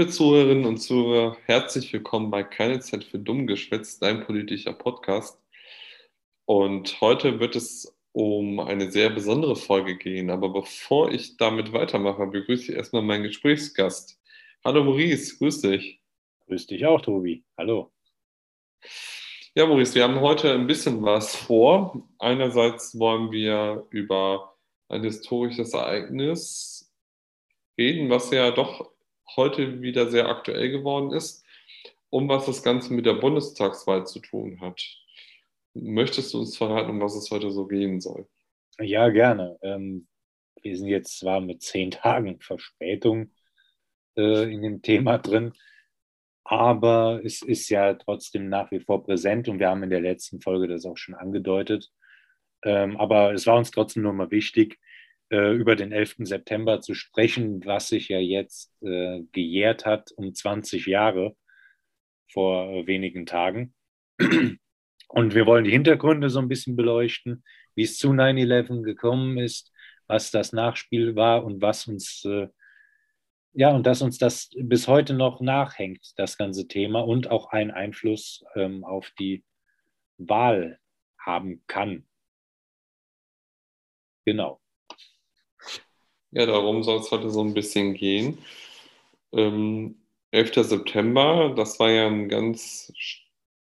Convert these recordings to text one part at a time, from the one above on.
Liebe Zuhörerinnen und Zuhörer, herzlich willkommen bei Keine Zeit für Dummgeschwätz, dein politischer Podcast. Und heute wird es um eine sehr besondere Folge gehen. Aber bevor ich damit weitermache, begrüße ich erstmal meinen Gesprächsgast. Hallo Maurice, grüß dich. Grüß dich auch, Tobi. Hallo. Ja, Maurice, wir haben heute ein bisschen was vor. Einerseits wollen wir über ein historisches Ereignis reden, was ja doch heute wieder sehr aktuell geworden ist, um was das Ganze mit der Bundestagswahl zu tun hat. Möchtest du uns verraten, um was es heute so gehen soll? Ja, gerne. Ähm, wir sind jetzt zwar mit zehn Tagen Verspätung äh, in dem Thema drin, aber es ist ja trotzdem nach wie vor präsent und wir haben in der letzten Folge das auch schon angedeutet. Ähm, aber es war uns trotzdem nur mal wichtig, äh, über den 11. September zu sprechen, was sich ja jetzt äh, gejährt hat um 20 Jahre vor äh, wenigen Tagen. Und wir wollen die Hintergründe so ein bisschen beleuchten, wie es zu 9-11 gekommen ist, was das Nachspiel war und was uns, äh, ja, und dass uns das bis heute noch nachhängt, das ganze Thema und auch einen Einfluss ähm, auf die Wahl haben kann. Genau. Ja, darum soll es heute so ein bisschen gehen. Ähm, 11. September, das war ja ein ganz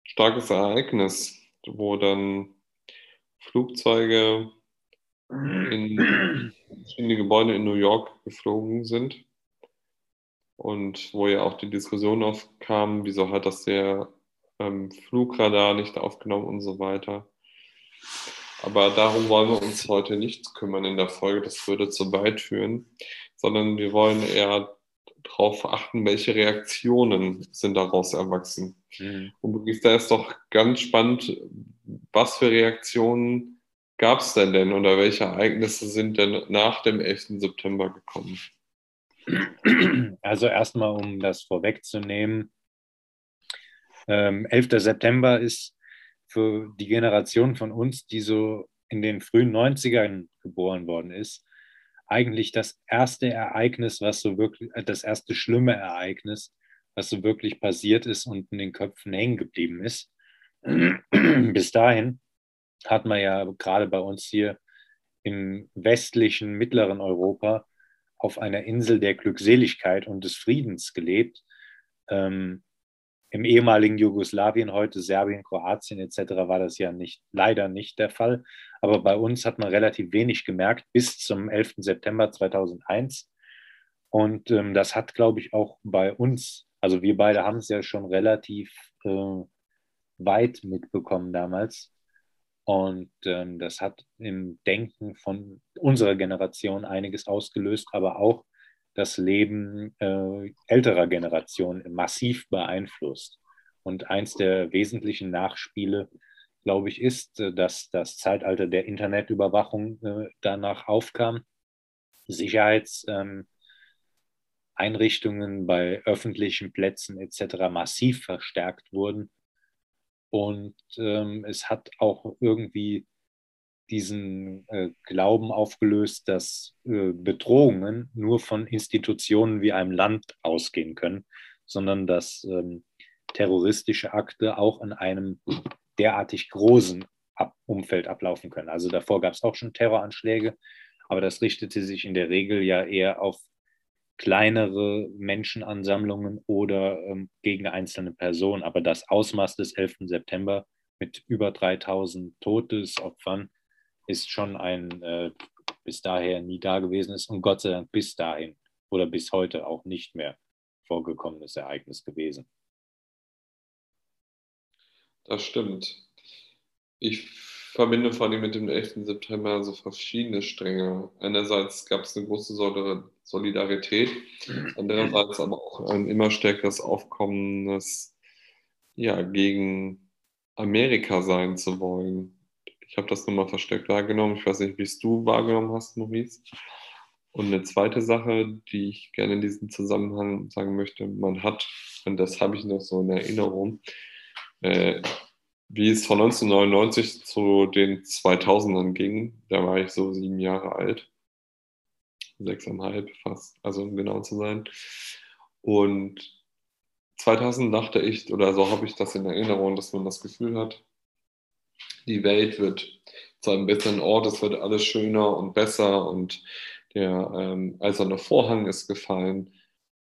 starkes Ereignis, wo dann Flugzeuge in verschiedene Gebäude in New York geflogen sind und wo ja auch die Diskussion aufkam, wieso hat das der ähm, Flugradar nicht aufgenommen und so weiter. Aber darum wollen wir uns heute nicht kümmern in der Folge, das würde zu weit führen, sondern wir wollen eher darauf achten, welche Reaktionen sind daraus erwachsen. Mhm. Und da ist doch ganz spannend, was für Reaktionen gab es denn denn oder welche Ereignisse sind denn nach dem 11. September gekommen? Also erstmal, um das vorwegzunehmen, ähm, 11. September ist für die Generation von uns, die so in den frühen 90ern geboren worden ist, eigentlich das erste Ereignis, was so wirklich, äh, das erste schlimme Ereignis, was so wirklich passiert ist und in den Köpfen hängen geblieben ist. Bis dahin hat man ja gerade bei uns hier im westlichen, mittleren Europa auf einer Insel der Glückseligkeit und des Friedens gelebt. Ähm, im ehemaligen Jugoslawien, heute Serbien, Kroatien etc. war das ja nicht, leider nicht der Fall. Aber bei uns hat man relativ wenig gemerkt bis zum 11. September 2001. Und ähm, das hat, glaube ich, auch bei uns, also wir beide haben es ja schon relativ äh, weit mitbekommen damals. Und ähm, das hat im Denken von unserer Generation einiges ausgelöst, aber auch das Leben äh, älterer Generationen massiv beeinflusst. Und eins der wesentlichen Nachspiele, glaube ich, ist, äh, dass das Zeitalter der Internetüberwachung äh, danach aufkam. Sicherheitseinrichtungen ähm, bei öffentlichen Plätzen etc. massiv verstärkt wurden. Und ähm, es hat auch irgendwie diesen äh, Glauben aufgelöst, dass äh, Bedrohungen nur von Institutionen wie einem Land ausgehen können, sondern dass ähm, terroristische Akte auch in einem derartig großen Ab Umfeld ablaufen können. Also davor gab es auch schon Terroranschläge, aber das richtete sich in der Regel ja eher auf kleinere Menschenansammlungen oder ähm, gegen einzelne Personen. Aber das Ausmaß des 11. September mit über 3000 Todesopfern ist schon ein äh, bis daher nie da gewesen ist und Gott sei Dank bis dahin oder bis heute auch nicht mehr vorgekommenes Ereignis gewesen. Das stimmt. Ich verbinde vor allem mit dem 11. September so verschiedene Stränge. Einerseits gab es eine große Solidarität, andererseits aber auch ein immer stärkeres Aufkommen, ja, gegen Amerika sein zu wollen. Ich habe das nochmal verstärkt wahrgenommen. Ich weiß nicht, wie es du wahrgenommen hast, Maurice. Und eine zweite Sache, die ich gerne in diesem Zusammenhang sagen möchte, man hat, und das habe ich noch so in Erinnerung, äh, wie es von 1999 zu den 2000ern ging. Da war ich so sieben Jahre alt, sechseinhalb fast, also um genau zu sein. Und 2000 dachte ich, oder so habe ich das in Erinnerung, dass man das Gefühl hat, die Welt wird zu einem besseren Ort, es wird alles schöner und besser und der ähm, eiserne Vorhang ist gefallen.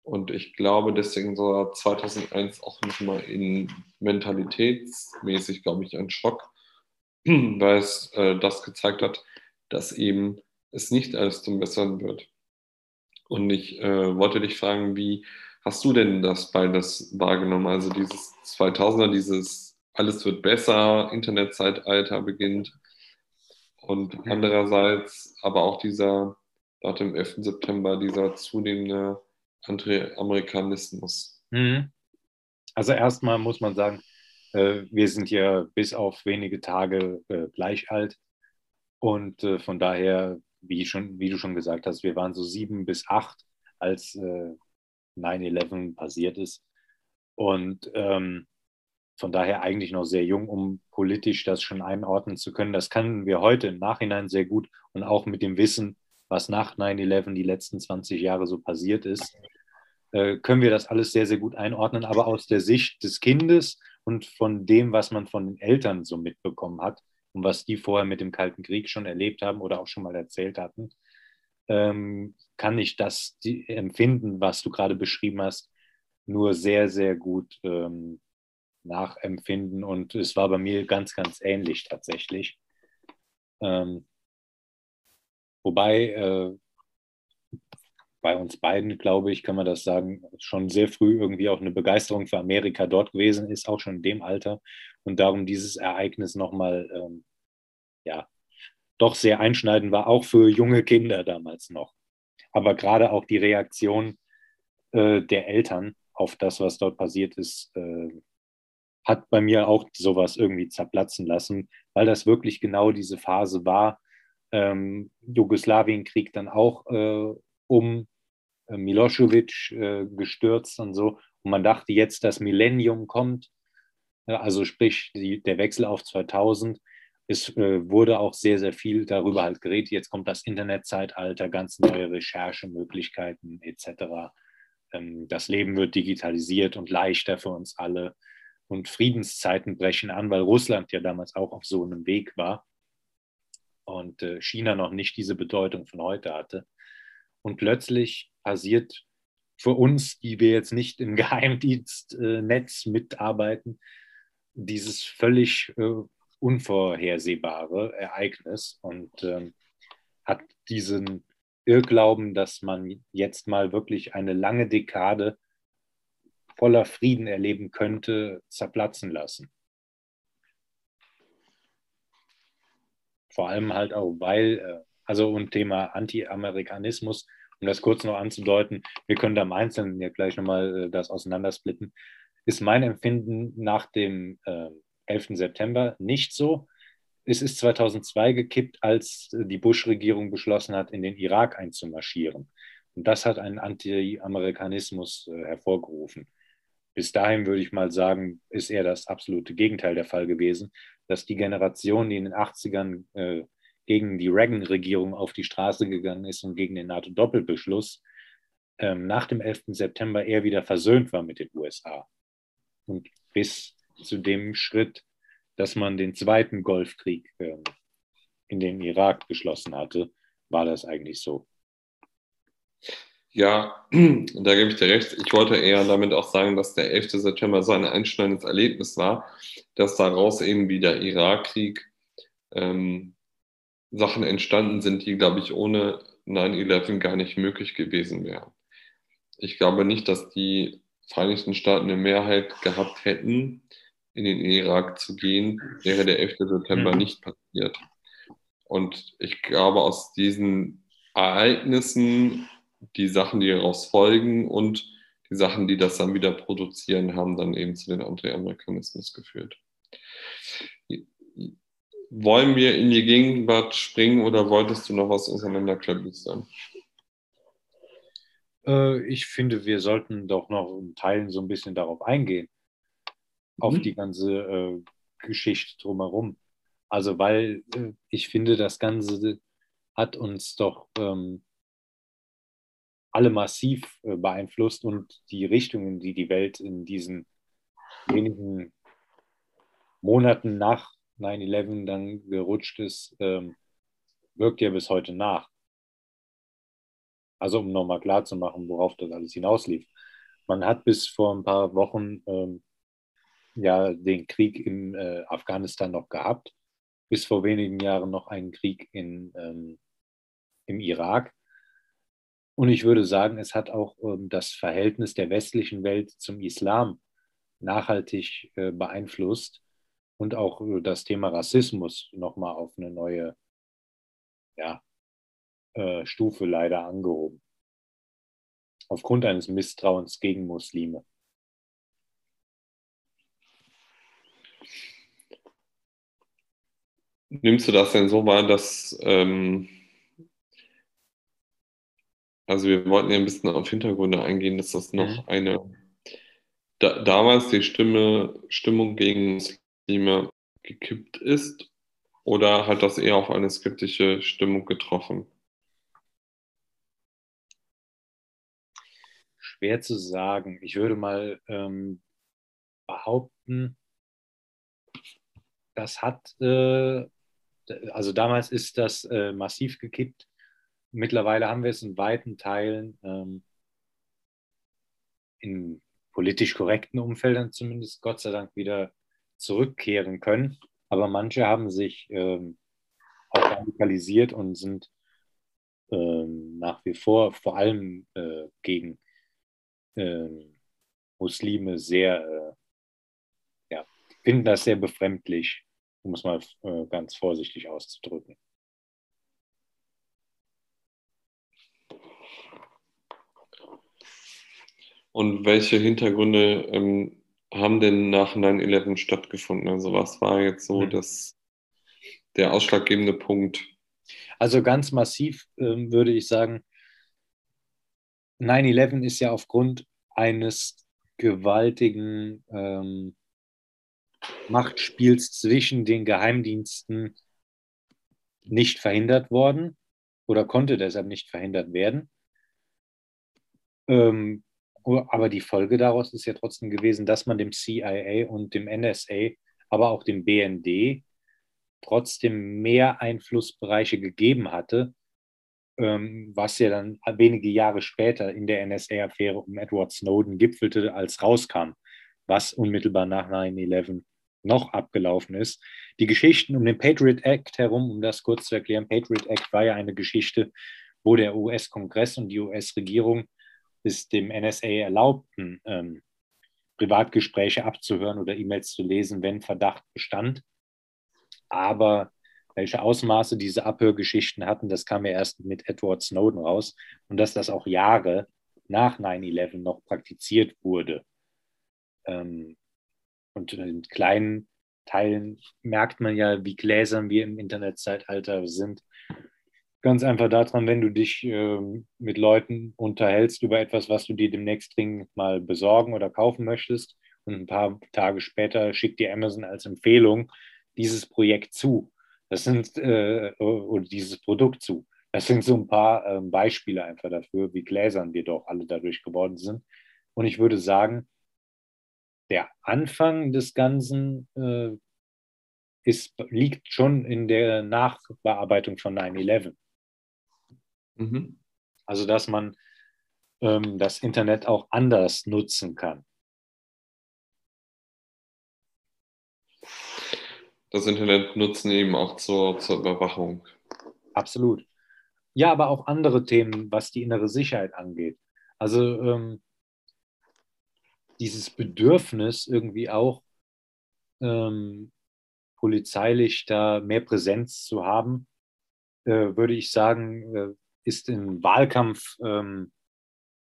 Und ich glaube, deswegen so 2001 auch nochmal in mentalitätsmäßig, glaube ich, ein Schock, weil es äh, das gezeigt hat, dass eben es nicht alles zum Besseren wird. Und ich äh, wollte dich fragen, wie hast du denn das beides wahrgenommen? Also dieses 2000er, dieses alles wird besser, Internetzeitalter beginnt und andererseits aber auch dieser, nach dem 11. September, dieser zunehmende Anti-Amerikanismus. Mhm. Also erstmal muss man sagen, äh, wir sind ja bis auf wenige Tage äh, gleich alt und äh, von daher, wie, schon, wie du schon gesagt hast, wir waren so sieben bis acht, als 9-11 passiert ist. Und ähm, von daher eigentlich noch sehr jung, um politisch das schon einordnen zu können. Das können wir heute im Nachhinein sehr gut und auch mit dem Wissen, was nach 9-11 die letzten 20 Jahre so passiert ist, äh, können wir das alles sehr, sehr gut einordnen. Aber aus der Sicht des Kindes und von dem, was man von den Eltern so mitbekommen hat und was die vorher mit dem Kalten Krieg schon erlebt haben oder auch schon mal erzählt hatten, ähm, kann ich das empfinden, was du gerade beschrieben hast, nur sehr, sehr gut ähm, nachempfinden. Und es war bei mir ganz, ganz ähnlich tatsächlich. Ähm, wobei äh, bei uns beiden, glaube ich, kann man das sagen, schon sehr früh irgendwie auch eine Begeisterung für Amerika dort gewesen ist, auch schon in dem Alter. Und darum dieses Ereignis nochmal, ähm, ja, doch sehr einschneidend war, auch für junge Kinder damals noch. Aber gerade auch die Reaktion äh, der Eltern auf das, was dort passiert ist, äh, hat bei mir auch sowas irgendwie zerplatzen lassen, weil das wirklich genau diese Phase war. Ähm, Jugoslawienkrieg dann auch äh, um äh, Milosevic äh, gestürzt und so. Und man dachte jetzt, das Millennium kommt, also sprich die, der Wechsel auf 2000. Es äh, wurde auch sehr, sehr viel darüber halt geredet. Jetzt kommt das Internetzeitalter, ganz neue Recherchemöglichkeiten etc. Ähm, das Leben wird digitalisiert und leichter für uns alle. Und Friedenszeiten brechen an, weil Russland ja damals auch auf so einem Weg war und äh, China noch nicht diese Bedeutung von heute hatte. Und plötzlich passiert für uns, die wir jetzt nicht im Geheimdienstnetz mitarbeiten, dieses völlig äh, unvorhersehbare Ereignis und ähm, hat diesen Irrglauben, dass man jetzt mal wirklich eine lange Dekade voller Frieden erleben könnte, zerplatzen lassen. Vor allem halt auch, weil, äh, also und Thema Anti-Amerikanismus, um das kurz noch anzudeuten, wir können da im Einzelnen ja gleich nochmal äh, das auseinandersplitten, ist mein Empfinden nach dem äh, 11. September nicht so. Es ist 2002 gekippt, als die Bush-Regierung beschlossen hat, in den Irak einzumarschieren. Und das hat einen Anti-Amerikanismus äh, hervorgerufen. Bis dahin würde ich mal sagen, ist eher das absolute Gegenteil der Fall gewesen, dass die Generation, die in den 80ern äh, gegen die Reagan-Regierung auf die Straße gegangen ist und gegen den NATO-Doppelbeschluss, ähm, nach dem 11. September eher wieder versöhnt war mit den USA. Und bis zu dem Schritt, dass man den zweiten Golfkrieg äh, in den Irak beschlossen hatte, war das eigentlich so. Ja, da gebe ich dir recht. Ich wollte eher damit auch sagen, dass der 11. September so ein einschneidendes Erlebnis war, dass daraus eben wie der Irakkrieg ähm, Sachen entstanden sind, die, glaube ich, ohne 9-11 gar nicht möglich gewesen wären. Ich glaube nicht, dass die Vereinigten Staaten eine Mehrheit gehabt hätten, in den Irak zu gehen, wäre der 11. September mhm. nicht passiert. Und ich glaube, aus diesen Ereignissen, die Sachen, die daraus folgen und die Sachen, die das dann wieder produzieren, haben dann eben zu den Anti-Amerikanismus geführt. Wollen wir in die Gegenwart springen oder wolltest du noch was auseinanderklabüstern? Äh, ich finde, wir sollten doch noch in Teilen so ein bisschen darauf eingehen auf mhm. die ganze äh, Geschichte drumherum. Also, weil äh, ich finde, das Ganze hat uns doch ähm, alle massiv äh, beeinflusst und die Richtungen, die die Welt in diesen wenigen Monaten nach 9-11 dann gerutscht ist, ähm, wirkt ja bis heute nach. Also um nochmal klarzumachen, worauf das alles hinauslief. Man hat bis vor ein paar Wochen ähm, ja den Krieg in äh, Afghanistan noch gehabt, bis vor wenigen Jahren noch einen Krieg in, ähm, im Irak. Und ich würde sagen, es hat auch ähm, das Verhältnis der westlichen Welt zum Islam nachhaltig äh, beeinflusst und auch äh, das Thema Rassismus nochmal auf eine neue ja, äh, Stufe leider angehoben. Aufgrund eines Misstrauens gegen Muslime. Nimmst du das denn so wahr, dass, ähm, also wir wollten ja ein bisschen auf Hintergründe eingehen, dass das noch mhm. eine, da, damals die Stimme, Stimmung gegen Muslime gekippt ist oder hat das eher auf eine skeptische Stimmung getroffen? Schwer zu sagen. Ich würde mal ähm, behaupten, das hat äh, also damals ist das äh, massiv gekippt. Mittlerweile haben wir es in weiten Teilen ähm, in politisch korrekten Umfeldern zumindest Gott sei Dank wieder zurückkehren können. Aber manche haben sich ähm, auch radikalisiert und sind ähm, nach wie vor vor allem äh, gegen ähm, Muslime sehr, äh, ja, finden das sehr befremdlich um es mal äh, ganz vorsichtig auszudrücken. Und welche Hintergründe ähm, haben denn nach 9-11 stattgefunden? Also was war jetzt so mhm. das, der ausschlaggebende Punkt? Also ganz massiv ähm, würde ich sagen, 9-11 ist ja aufgrund eines gewaltigen ähm, Machtspiels zwischen den Geheimdiensten nicht verhindert worden oder konnte deshalb nicht verhindert werden. Ähm, aber die Folge daraus ist ja trotzdem gewesen, dass man dem CIA und dem NSA, aber auch dem BND trotzdem mehr Einflussbereiche gegeben hatte, ähm, was ja dann wenige Jahre später in der NSA-Affäre um Edward Snowden gipfelte, als rauskam, was unmittelbar nach 9-11 noch abgelaufen ist. Die Geschichten um den Patriot Act herum, um das kurz zu erklären, Patriot Act war ja eine Geschichte, wo der US-Kongress und die US-Regierung es dem NSA erlaubten, ähm, Privatgespräche abzuhören oder E-Mails zu lesen, wenn Verdacht bestand. Aber welche Ausmaße diese Abhörgeschichten hatten, das kam ja erst mit Edward Snowden raus und dass das auch Jahre nach 9-11 noch praktiziert wurde. Ähm, und in kleinen Teilen merkt man ja, wie gläsern wir im Internetzeitalter sind. Ganz einfach daran, wenn du dich äh, mit Leuten unterhältst über etwas, was du dir demnächst dringend mal besorgen oder kaufen möchtest und ein paar Tage später schickt dir Amazon als Empfehlung dieses Projekt zu. Das sind, äh, oder dieses Produkt zu. Das sind so ein paar äh, Beispiele einfach dafür, wie gläsern wir doch alle dadurch geworden sind. Und ich würde sagen, der Anfang des Ganzen äh, ist, liegt schon in der Nachbearbeitung von 9-11. Mhm. Also, dass man ähm, das Internet auch anders nutzen kann. Das Internet nutzen eben auch zur, zur Überwachung. Absolut. Ja, aber auch andere Themen, was die innere Sicherheit angeht. Also ähm, dieses Bedürfnis irgendwie auch ähm, polizeilich da mehr Präsenz zu haben, äh, würde ich sagen, äh, ist in Wahlkampfthemen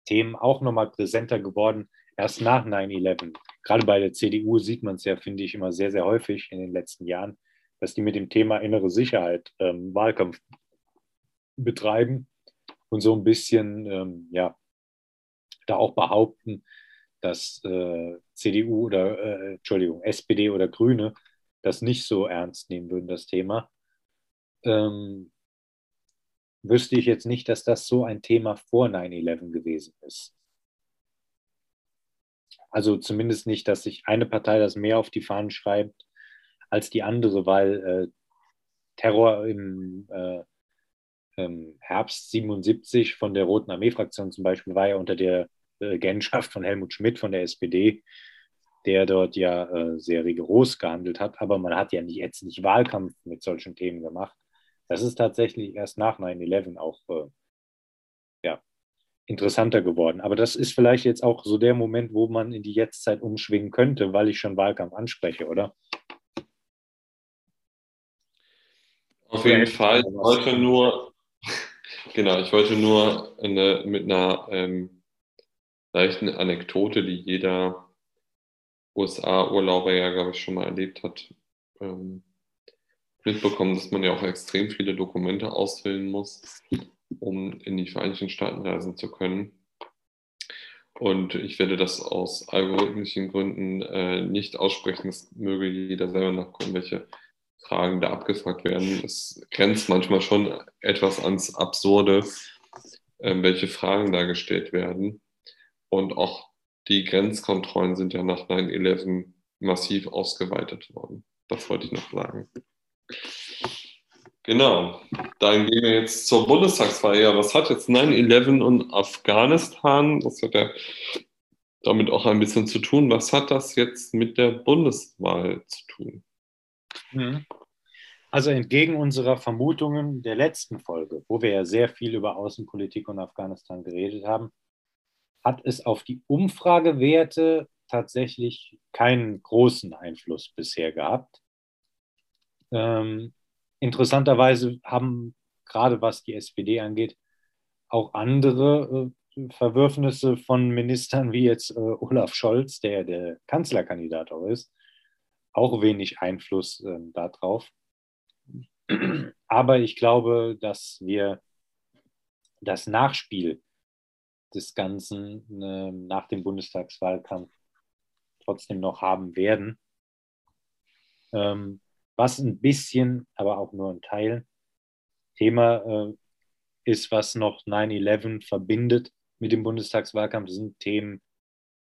ähm, auch nochmal präsenter geworden, erst nach 9-11. Gerade bei der CDU sieht man es ja, finde ich, immer sehr, sehr häufig in den letzten Jahren, dass die mit dem Thema innere Sicherheit ähm, Wahlkampf betreiben und so ein bisschen, ähm, ja, da auch behaupten, dass äh, CDU oder, äh, Entschuldigung, SPD oder Grüne das nicht so ernst nehmen würden, das Thema. Ähm, wüsste ich jetzt nicht, dass das so ein Thema vor 9-11 gewesen ist. Also zumindest nicht, dass sich eine Partei das mehr auf die Fahnen schreibt als die andere, weil äh, Terror im, äh, im, Herbst 77 von der Roten Armee-Fraktion zum Beispiel war ja unter der Regentschaft von Helmut Schmidt von der SPD, der dort ja äh, sehr rigoros gehandelt hat. Aber man hat ja nicht, jetzt nicht Wahlkampf mit solchen Themen gemacht. Das ist tatsächlich erst nach 9-11 auch äh, ja, interessanter geworden. Aber das ist vielleicht jetzt auch so der Moment, wo man in die Jetztzeit umschwingen könnte, weil ich schon Wahlkampf anspreche, oder? Auf jeden Fall. Ich wollte nur, genau, ich wollte nur eine, mit einer ähm, leichten Anekdote, die jeder USA-Urlauber ja, glaube ich, schon mal erlebt hat, ähm, mitbekommen, dass man ja auch extrem viele Dokumente ausfüllen muss, um in die Vereinigten Staaten reisen zu können. Und ich werde das aus algorithmischen Gründen äh, nicht aussprechen. Es möge jeder selber nachgucken, welche Fragen da abgefragt werden. Es grenzt manchmal schon etwas ans Absurde, äh, welche Fragen da gestellt werden. Und auch die Grenzkontrollen sind ja nach 9-11 massiv ausgeweitet worden. Das wollte ich noch sagen. Genau, dann gehen wir jetzt zur Bundestagswahl. Was hat jetzt 9-11 und Afghanistan? Das hat ja damit auch ein bisschen zu tun. Was hat das jetzt mit der Bundeswahl zu tun? Mhm. Also entgegen unserer Vermutungen der letzten Folge, wo wir ja sehr viel über Außenpolitik und Afghanistan geredet haben, hat es auf die Umfragewerte tatsächlich keinen großen Einfluss bisher gehabt. Ähm, interessanterweise haben gerade was die SPD angeht, auch andere äh, Verwürfnisse von Ministern wie jetzt äh, Olaf Scholz, der der Kanzlerkandidat auch ist, auch wenig Einfluss äh, darauf. Aber ich glaube, dass wir das Nachspiel des Ganzen äh, nach dem Bundestagswahlkampf trotzdem noch haben werden. Ähm, was ein bisschen, aber auch nur ein Teil Thema äh, ist, was noch 9-11 verbindet mit dem Bundestagswahlkampf, sind Themen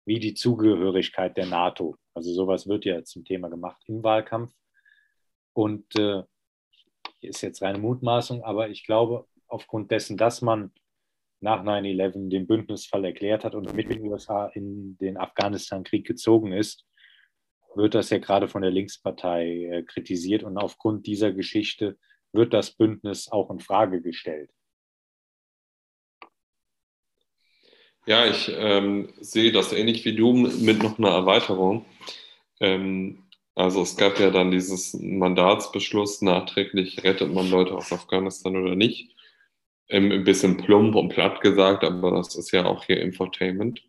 wie die Zugehörigkeit der NATO. Also sowas wird ja zum Thema gemacht im Wahlkampf. Und äh, ist jetzt reine Mutmaßung, aber ich glaube, aufgrund dessen, dass man nach 9-11 den Bündnisfall erklärt hat und mit den USA in den Afghanistan-Krieg gezogen ist, wird das ja gerade von der Linkspartei äh, kritisiert und aufgrund dieser Geschichte wird das Bündnis auch in Frage gestellt. Ja, ich ähm, sehe das ähnlich wie du mit noch einer Erweiterung. Ähm, also es gab ja dann dieses Mandatsbeschluss, nachträglich rettet man Leute aus Afghanistan oder nicht. Ähm, ein bisschen plump und platt gesagt, aber das ist ja auch hier Infotainment.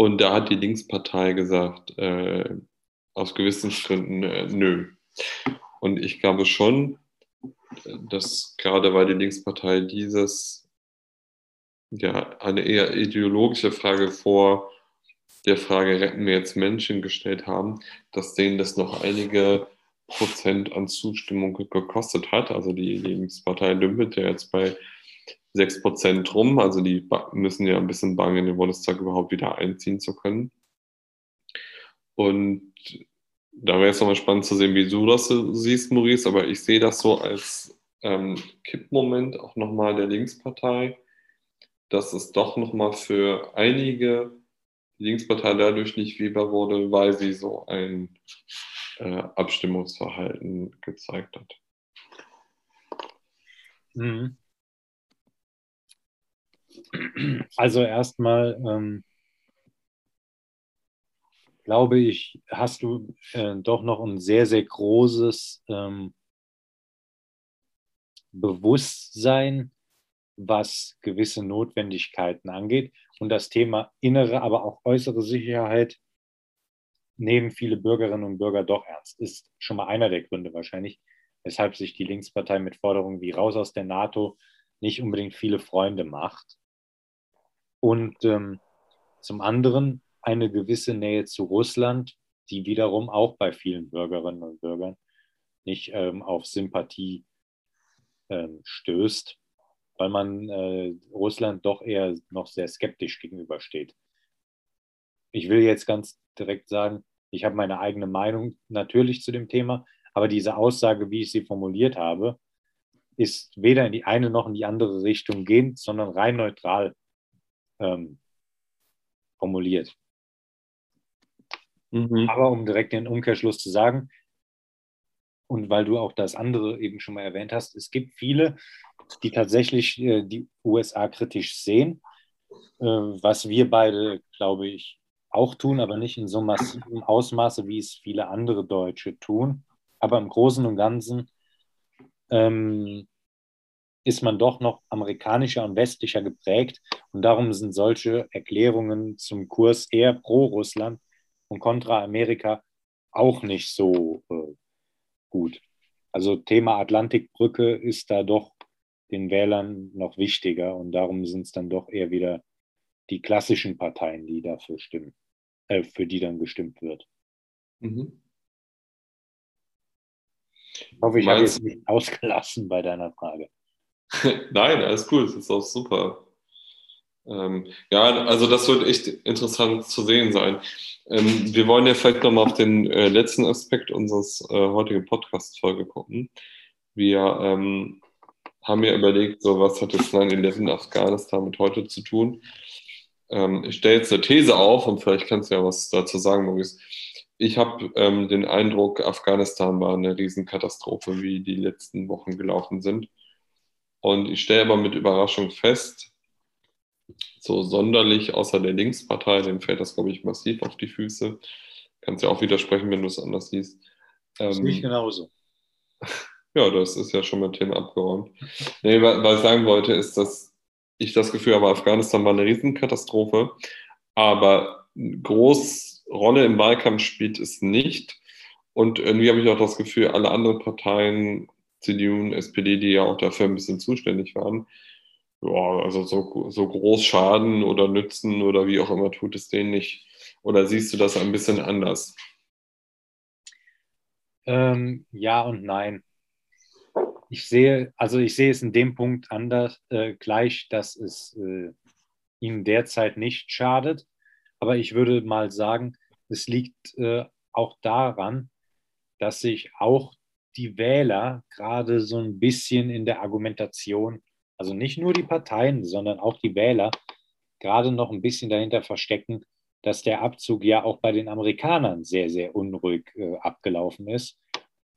Und da hat die Linkspartei gesagt, äh, aus gewissen Gründen, äh, nö. Und ich glaube schon, dass gerade weil die Linkspartei dieses, ja, eine eher ideologische Frage vor der Frage, retten wir jetzt Menschen gestellt haben, dass denen das noch einige Prozent an Zustimmung gekostet hat. Also die Linkspartei dümpelt ja jetzt bei 6 Prozent rum. Also die müssen ja ein bisschen bangen, in den Bundestag überhaupt wieder einziehen zu können. Und da wäre es nochmal spannend zu sehen, wie du das siehst, Maurice. Aber ich sehe das so als ähm, Kippmoment auch nochmal der Linkspartei, dass es doch nochmal für einige die Linkspartei dadurch nicht lieber wurde, weil sie so ein äh, Abstimmungsverhalten gezeigt hat. Mhm. Also erstmal ähm, glaube ich, hast du äh, doch noch ein sehr, sehr großes ähm, Bewusstsein, was gewisse Notwendigkeiten angeht. Und das Thema innere, aber auch äußere Sicherheit nehmen viele Bürgerinnen und Bürger doch ernst. Ist schon mal einer der Gründe wahrscheinlich, weshalb sich die Linkspartei mit Forderungen wie raus aus der NATO nicht unbedingt viele Freunde macht. Und ähm, zum anderen eine gewisse Nähe zu Russland, die wiederum auch bei vielen Bürgerinnen und Bürgern nicht ähm, auf Sympathie ähm, stößt. weil man äh, Russland doch eher noch sehr skeptisch gegenübersteht. Ich will jetzt ganz direkt sagen, ich habe meine eigene Meinung natürlich zu dem Thema, aber diese Aussage, wie ich sie formuliert habe, ist weder in die eine noch in die andere Richtung gehend, sondern rein neutral ähm, formuliert. Mhm. Aber um direkt den Umkehrschluss zu sagen, und weil du auch das andere eben schon mal erwähnt hast, es gibt viele, die tatsächlich äh, die USA kritisch sehen, äh, was wir beide, glaube ich, auch tun, aber nicht in so massivem Ausmaße, wie es viele andere Deutsche tun. Aber im Großen und Ganzen ähm, ist man doch noch amerikanischer und westlicher geprägt. Und darum sind solche Erklärungen zum Kurs eher pro Russland und kontra Amerika auch nicht so äh, gut. Also Thema Atlantikbrücke ist da doch den Wählern noch wichtiger und darum sind es dann doch eher wieder die klassischen Parteien, die dafür stimmen, äh, für die dann gestimmt wird. Mhm. Ich hoffe, ich habe jetzt nicht ausgelassen bei deiner Frage. Nein, alles cool, das ist auch super. Ähm, ja, also das wird echt interessant zu sehen sein. Ähm, wir wollen ja vielleicht nochmal auf den äh, letzten Aspekt unseres äh, heutigen Podcast-Folge gucken. Wir ähm, haben ja überlegt, so was hat jetzt 9-11 Afghanistan mit heute zu tun. Ähm, ich stelle jetzt eine These auf und vielleicht kannst du ja was dazu sagen, Maurice. Ich habe ähm, den Eindruck, Afghanistan war eine Riesenkatastrophe, wie die letzten Wochen gelaufen sind. Und ich stelle aber mit Überraschung fest, so sonderlich, außer der Linkspartei, dem fällt das, glaube ich, massiv auf die Füße. Kannst ja auch widersprechen, wenn du es anders siehst. Ähm, ist nicht genauso. Ja, das ist ja schon mal Thema abgeräumt. Nee, was ich sagen wollte, ist, dass ich das Gefühl habe, Afghanistan war eine Riesenkatastrophe, aber groß Rolle im Wahlkampf spielt es nicht. Und irgendwie habe ich auch das Gefühl, alle anderen Parteien, CDU und SPD, die ja auch dafür ein bisschen zuständig waren, ja, also so, so groß schaden oder nützen oder wie auch immer tut es denen nicht. Oder siehst du das ein bisschen anders? Ähm, ja und nein. Ich sehe, also ich sehe es in dem Punkt anders äh, gleich, dass es äh, ihnen derzeit nicht schadet. Aber ich würde mal sagen, es liegt äh, auch daran, dass sich auch die Wähler gerade so ein bisschen in der Argumentation also nicht nur die Parteien, sondern auch die Wähler, gerade noch ein bisschen dahinter verstecken, dass der Abzug ja auch bei den Amerikanern sehr, sehr unruhig äh, abgelaufen ist.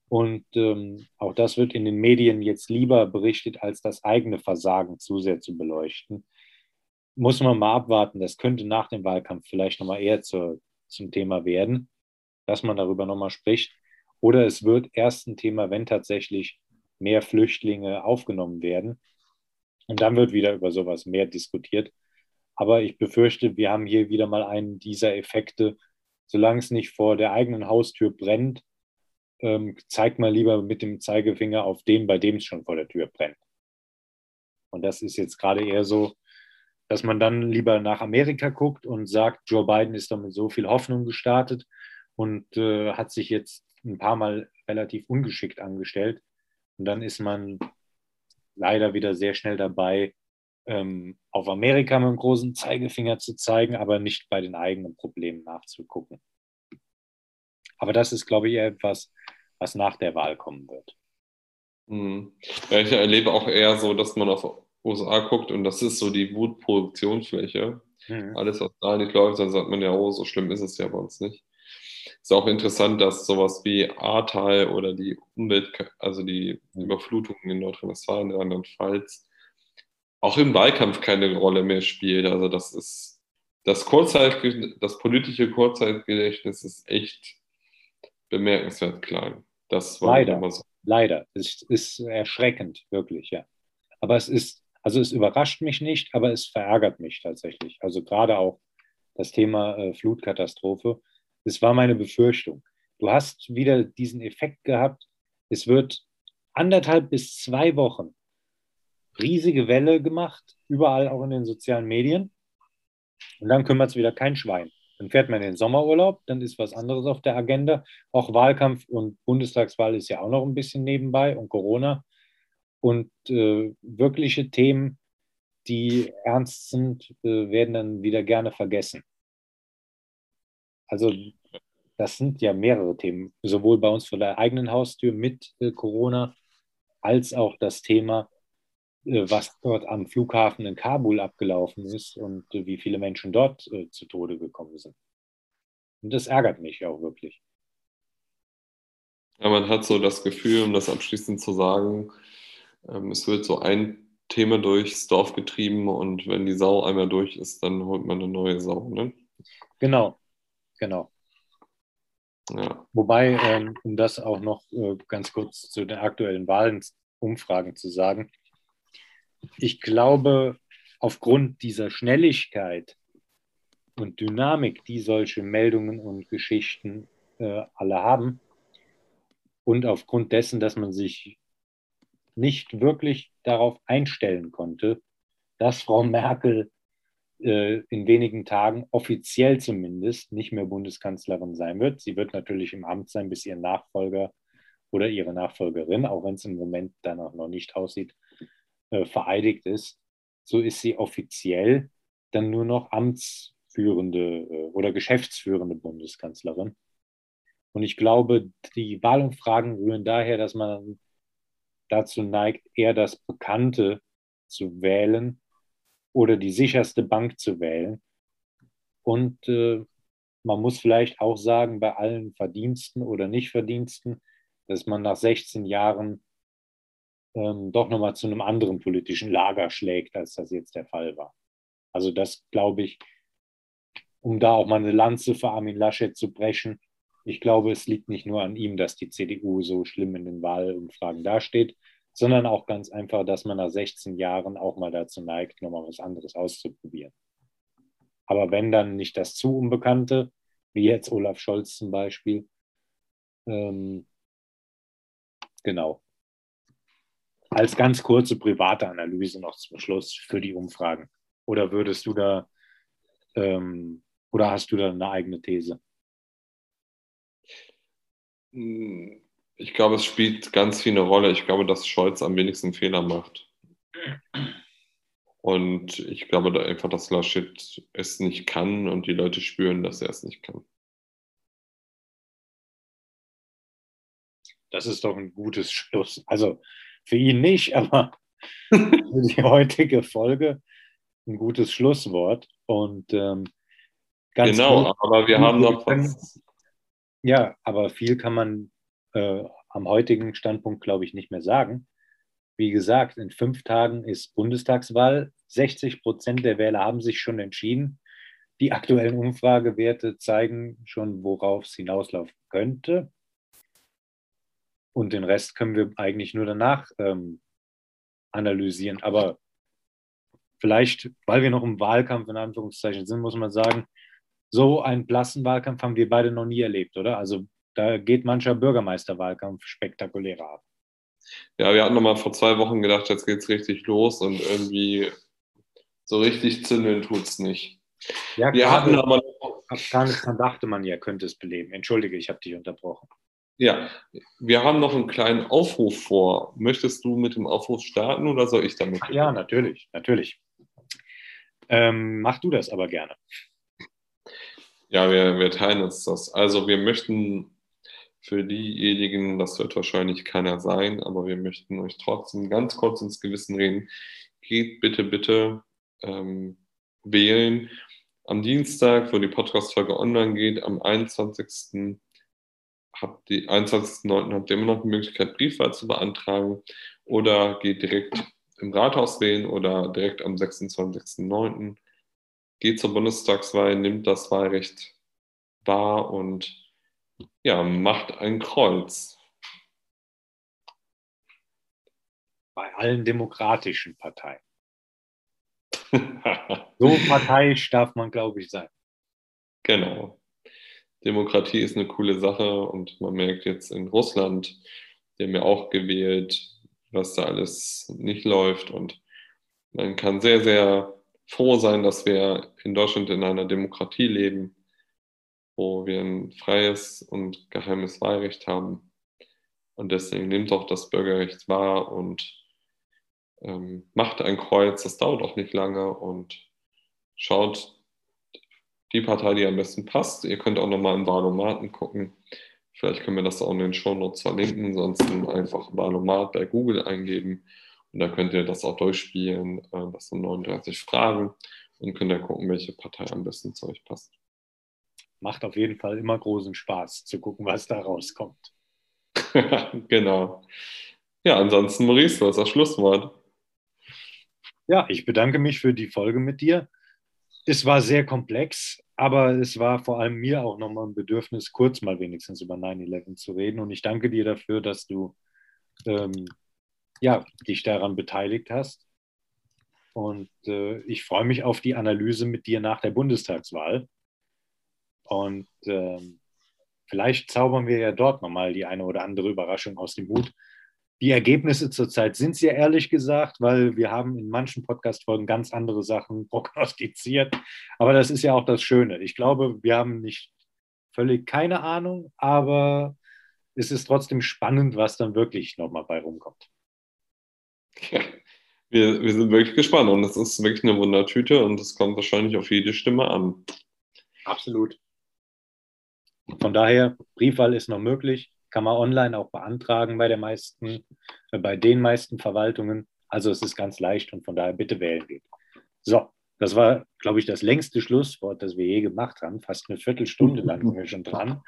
Und ähm, auch das wird in den Medien jetzt lieber berichtet, als das eigene Versagen zu sehr zu beleuchten. Muss man mal abwarten. Das könnte nach dem Wahlkampf vielleicht nochmal eher zur, zum Thema werden, dass man darüber nochmal spricht. Oder es wird erst ein Thema, wenn tatsächlich mehr Flüchtlinge aufgenommen werden. Und dann wird wieder über sowas mehr diskutiert. Aber ich befürchte, wir haben hier wieder mal einen dieser Effekte. Solange es nicht vor der eigenen Haustür brennt, ähm, zeigt mal lieber mit dem Zeigefinger auf den, bei dem es schon vor der Tür brennt. Und das ist jetzt gerade eher so, dass man dann lieber nach Amerika guckt und sagt, Joe Biden ist doch mit so viel Hoffnung gestartet und äh, hat sich jetzt ein paar Mal relativ ungeschickt angestellt. Und dann ist man leider wieder sehr schnell dabei, ähm, auf Amerika mit dem großen Zeigefinger zu zeigen, aber nicht bei den eigenen Problemen nachzugucken. Aber das ist, glaube ich, eher etwas, was nach der Wahl kommen wird. Mhm. Ja, ich erlebe auch eher so, dass man auf USA guckt und das ist so die Wutproduktionsfläche. Mhm. Alles, was da nicht läuft, dann sagt man ja, oh, so schlimm ist es ja bei uns nicht. Ist auch interessant, dass sowas wie Ahrtal oder die Umwelt, also die Überflutungen in Nordrhein-Westfalen, in Rheinland-Pfalz, auch im Wahlkampf keine Rolle mehr spielt. Also das ist das Kurzzeit, das politische Kurzzeitgedächtnis ist echt bemerkenswert klein. Das war leider, so. leider. Es ist erschreckend, wirklich, ja. Aber es ist, also es überrascht mich nicht, aber es verärgert mich tatsächlich. Also gerade auch das Thema äh, Flutkatastrophe. Das war meine Befürchtung. Du hast wieder diesen Effekt gehabt, es wird anderthalb bis zwei Wochen riesige Welle gemacht, überall auch in den sozialen Medien. Und dann kümmert es wieder kein Schwein. Dann fährt man in den Sommerurlaub, dann ist was anderes auf der Agenda. Auch Wahlkampf und Bundestagswahl ist ja auch noch ein bisschen nebenbei und Corona. Und äh, wirkliche Themen, die ernst sind, äh, werden dann wieder gerne vergessen. Also das sind ja mehrere Themen, sowohl bei uns vor der eigenen Haustür mit äh, Corona, als auch das Thema, äh, was dort am Flughafen in Kabul abgelaufen ist und äh, wie viele Menschen dort äh, zu Tode gekommen sind. Und das ärgert mich auch wirklich. Ja, man hat so das Gefühl, um das abschließend zu sagen, ähm, es wird so ein Thema durchs Dorf getrieben und wenn die Sau einmal durch ist, dann holt man eine neue Sau. Ne? Genau, genau. Ja. Wobei, ähm, um das auch noch äh, ganz kurz zu den aktuellen Wahlenumfragen zu sagen, ich glaube, aufgrund dieser Schnelligkeit und Dynamik, die solche Meldungen und Geschichten äh, alle haben, und aufgrund dessen, dass man sich nicht wirklich darauf einstellen konnte, dass Frau Merkel in wenigen Tagen offiziell zumindest nicht mehr Bundeskanzlerin sein wird. Sie wird natürlich im Amt sein, bis ihr Nachfolger oder ihre Nachfolgerin, auch wenn es im Moment danach noch nicht aussieht, äh, vereidigt ist. So ist sie offiziell dann nur noch amtsführende äh, oder geschäftsführende Bundeskanzlerin. Und ich glaube, die Wahlumfragen rühren daher, dass man dazu neigt, eher das Bekannte zu wählen oder die sicherste Bank zu wählen. Und äh, man muss vielleicht auch sagen, bei allen Verdiensten oder Nichtverdiensten, dass man nach 16 Jahren ähm, doch nochmal zu einem anderen politischen Lager schlägt, als das jetzt der Fall war. Also das glaube ich, um da auch mal eine Lanze für Armin Laschet zu brechen, ich glaube, es liegt nicht nur an ihm, dass die CDU so schlimm in den Wahlumfragen dasteht, sondern auch ganz einfach, dass man nach 16 Jahren auch mal dazu neigt, nochmal was anderes auszuprobieren. Aber wenn dann nicht das zu Unbekannte, wie jetzt Olaf Scholz zum Beispiel, ähm, genau. Als ganz kurze private Analyse noch zum Schluss für die Umfragen. Oder würdest du da, ähm, oder hast du da eine eigene These? Ich glaube, es spielt ganz viel eine Rolle. Ich glaube, dass Scholz am wenigsten Fehler macht. Und ich glaube da einfach, dass Laschet es nicht kann und die Leute spüren, dass er es nicht kann. Das ist doch ein gutes Schluss. Also für ihn nicht, aber für die heutige Folge ein gutes Schlusswort. Und ähm, ganz genau, gut, aber wir haben noch was. Ja, aber viel kann man äh, am heutigen Standpunkt, glaube ich, nicht mehr sagen. Wie gesagt, in fünf Tagen ist Bundestagswahl. 60 Prozent der Wähler haben sich schon entschieden. Die aktuellen Umfragewerte zeigen schon, worauf es hinauslaufen könnte. Und den Rest können wir eigentlich nur danach ähm, analysieren. Aber vielleicht, weil wir noch im Wahlkampf in Anführungszeichen sind, muss man sagen, so einen blassen Wahlkampf haben wir beide noch nie erlebt, oder? Also da geht mancher Bürgermeisterwahlkampf spektakulärer ab. Ja, wir hatten noch mal vor zwei Wochen gedacht, jetzt geht es richtig los und irgendwie so richtig zündeln tut es nicht. Ja, wir hatten aber Afghanistan dachte man ja, könnte es beleben. Entschuldige, ich habe dich unterbrochen. Ja, wir haben noch einen kleinen Aufruf vor. Möchtest du mit dem Aufruf starten oder soll ich damit? Ach, ja, natürlich, natürlich. Ähm, mach du das aber gerne. Ja, wir, wir teilen uns das. Also wir möchten für diejenigen, das wird wahrscheinlich keiner sein, aber wir möchten euch trotzdem ganz kurz ins Gewissen reden. Geht bitte, bitte ähm, wählen. Am Dienstag, wo die Podcast-Folge online geht, am 21. Habt die 21.09. habt ihr immer noch die Möglichkeit, Briefwahl zu beantragen oder geht direkt im Rathaus wählen oder direkt am 26.09 geht zur Bundestagswahl, nimmt das Wahlrecht wahr und ja, macht ein Kreuz. Bei allen demokratischen Parteien. so parteiisch darf man, glaube ich, sein. Genau. Demokratie ist eine coole Sache und man merkt jetzt in Russland, die haben ja auch gewählt, was da alles nicht läuft und man kann sehr, sehr froh sein, dass wir in Deutschland in einer Demokratie leben, wo wir ein freies und geheimes Wahlrecht haben. Und deswegen nimmt auch das Bürgerrecht wahr und ähm, macht ein Kreuz, das dauert auch nicht lange und schaut die Partei, die am besten passt. Ihr könnt auch nochmal im Wahlomaten gucken. Vielleicht können wir das auch in den Shownotes verlinken, ansonsten einfach Wahlomat bei Google eingeben und da könnt ihr das auch durchspielen. Äh, das sind 39 Fragen und könnt dann gucken, welche Partei am besten zu euch passt. Macht auf jeden Fall immer großen Spaß zu gucken, was da rauskommt. genau. Ja, ansonsten, Maurice, du hast das Schlusswort. Ja, ich bedanke mich für die Folge mit dir. Es war sehr komplex, aber es war vor allem mir auch nochmal ein Bedürfnis, kurz mal wenigstens über 9-11 zu reden. Und ich danke dir dafür, dass du ähm, ja, dich daran beteiligt hast. Und äh, ich freue mich auf die Analyse mit dir nach der Bundestagswahl. Und ähm, vielleicht zaubern wir ja dort nochmal die eine oder andere Überraschung aus dem Hut. Die Ergebnisse zurzeit sind sehr ehrlich gesagt, weil wir haben in manchen Podcast-Folgen ganz andere Sachen prognostiziert. Aber das ist ja auch das Schöne. Ich glaube, wir haben nicht völlig keine Ahnung, aber es ist trotzdem spannend, was dann wirklich nochmal bei rumkommt. Ja, wir, wir sind wirklich gespannt und es ist wirklich eine Wundertüte und es kommt wahrscheinlich auf jede Stimme an. Absolut. Von daher, Briefwahl ist noch möglich kann man online auch beantragen bei, der meisten, äh, bei den meisten Verwaltungen. Also es ist ganz leicht und von daher bitte wählen gehen. So, das war, glaube ich, das längste Schlusswort, das wir je gemacht haben. Fast eine Viertelstunde lang sind wir schon dran.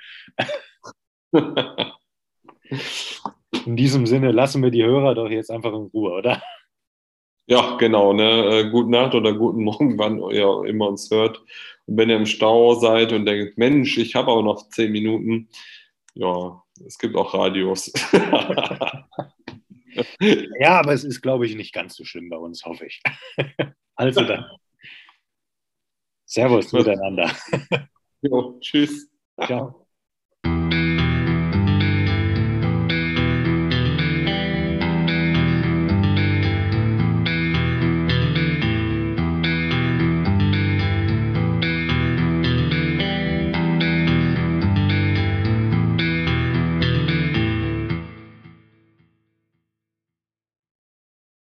In diesem Sinne lassen wir die Hörer doch jetzt einfach in Ruhe, oder? Ja, genau. Ne? Äh, gute Nacht oder guten Morgen, wann ihr immer uns hört. Und wenn ihr im Stau seid und denkt, Mensch, ich habe auch noch zehn Minuten, ja, es gibt auch Radios. ja, aber es ist, glaube ich, nicht ganz so schlimm bei uns, hoffe ich. Also dann. Servus miteinander. Jo, tschüss. Ciao.